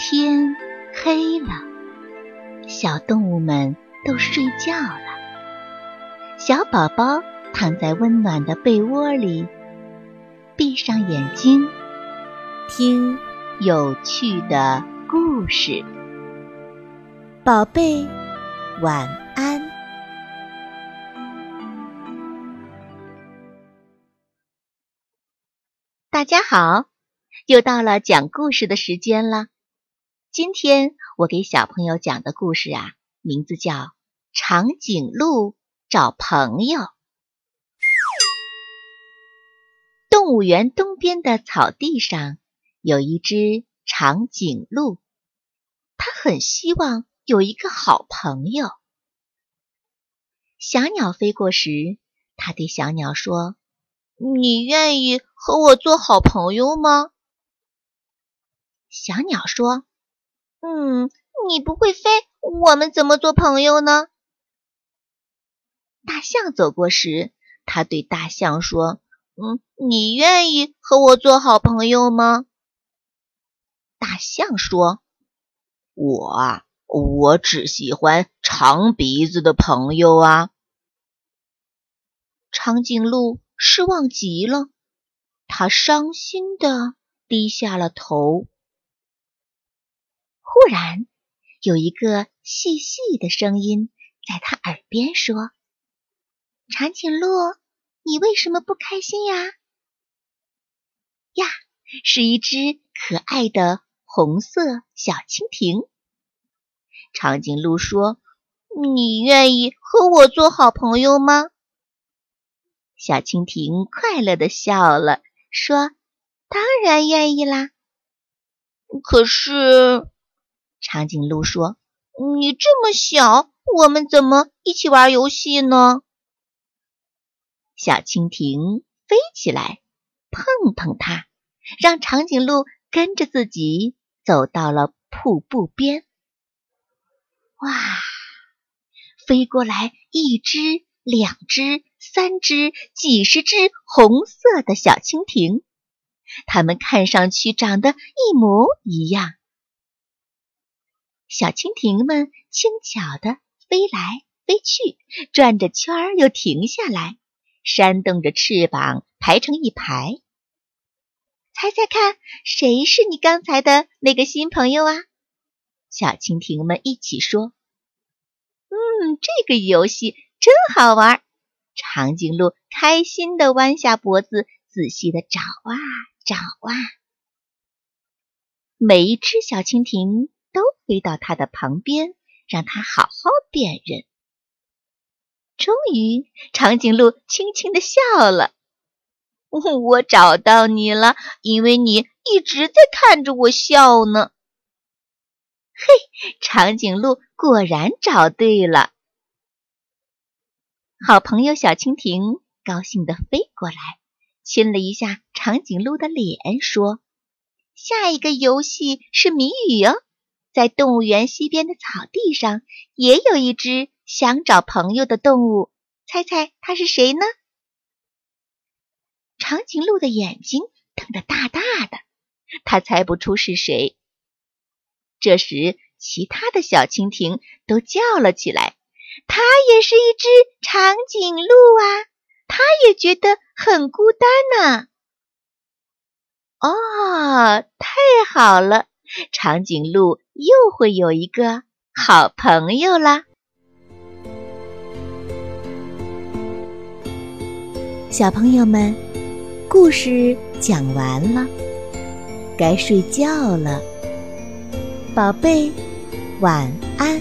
天黑了，小动物们都睡觉了。小宝宝躺在温暖的被窝里，闭上眼睛，听有趣的故事。宝贝，晚安。大家好，又到了讲故事的时间了。今天我给小朋友讲的故事啊，名字叫《长颈鹿找朋友》。动物园东边的草地上有一只长颈鹿，它很希望有一个好朋友。小鸟飞过时，它对小鸟说：“你愿意和我做好朋友吗？”小鸟说。嗯，你不会飞，我们怎么做朋友呢？大象走过时，他对大象说：“嗯，你愿意和我做好朋友吗？”大象说：“我啊，我只喜欢长鼻子的朋友啊。”长颈鹿失望极了，他伤心的低下了头。忽然，有一个细细的声音在他耳边说：“长颈鹿，你为什么不开心呀？”呀，是一只可爱的红色小蜻蜓。长颈鹿说：“你愿意和我做好朋友吗？”小蜻蜓快乐地笑了，说：“当然愿意啦。”可是。长颈鹿说：“你这么小，我们怎么一起玩游戏呢？”小蜻蜓飞起来，碰碰它，让长颈鹿跟着自己走到了瀑布边。哇！飞过来一只、两只、三只、几十只红色的小蜻蜓，它们看上去长得一模一样。小蜻蜓们轻巧地飞来飞去，转着圈儿又停下来，扇动着翅膀排成一排。猜猜看，谁是你刚才的那个新朋友啊？小蜻蜓们一起说：“嗯，这个游戏真好玩。”长颈鹿开心地弯下脖子，仔细地找啊找啊，每一只小蜻蜓。飞到他的旁边，让他好好辨认。终于，长颈鹿轻轻的笑了：“我找到你了，因为你一直在看着我笑呢。”嘿，长颈鹿果然找对了。好朋友小蜻蜓高兴的飞过来，亲了一下长颈鹿的脸，说：“下一个游戏是谜语哦。”在动物园西边的草地上，也有一只想找朋友的动物。猜猜它是谁呢？长颈鹿的眼睛瞪得大大的，它猜不出是谁。这时，其他的小蜻蜓都叫了起来：“它也是一只长颈鹿啊！它也觉得很孤单呢。”哦，太好了！长颈鹿又会有一个好朋友啦！小朋友们，故事讲完了，该睡觉了，宝贝，晚安。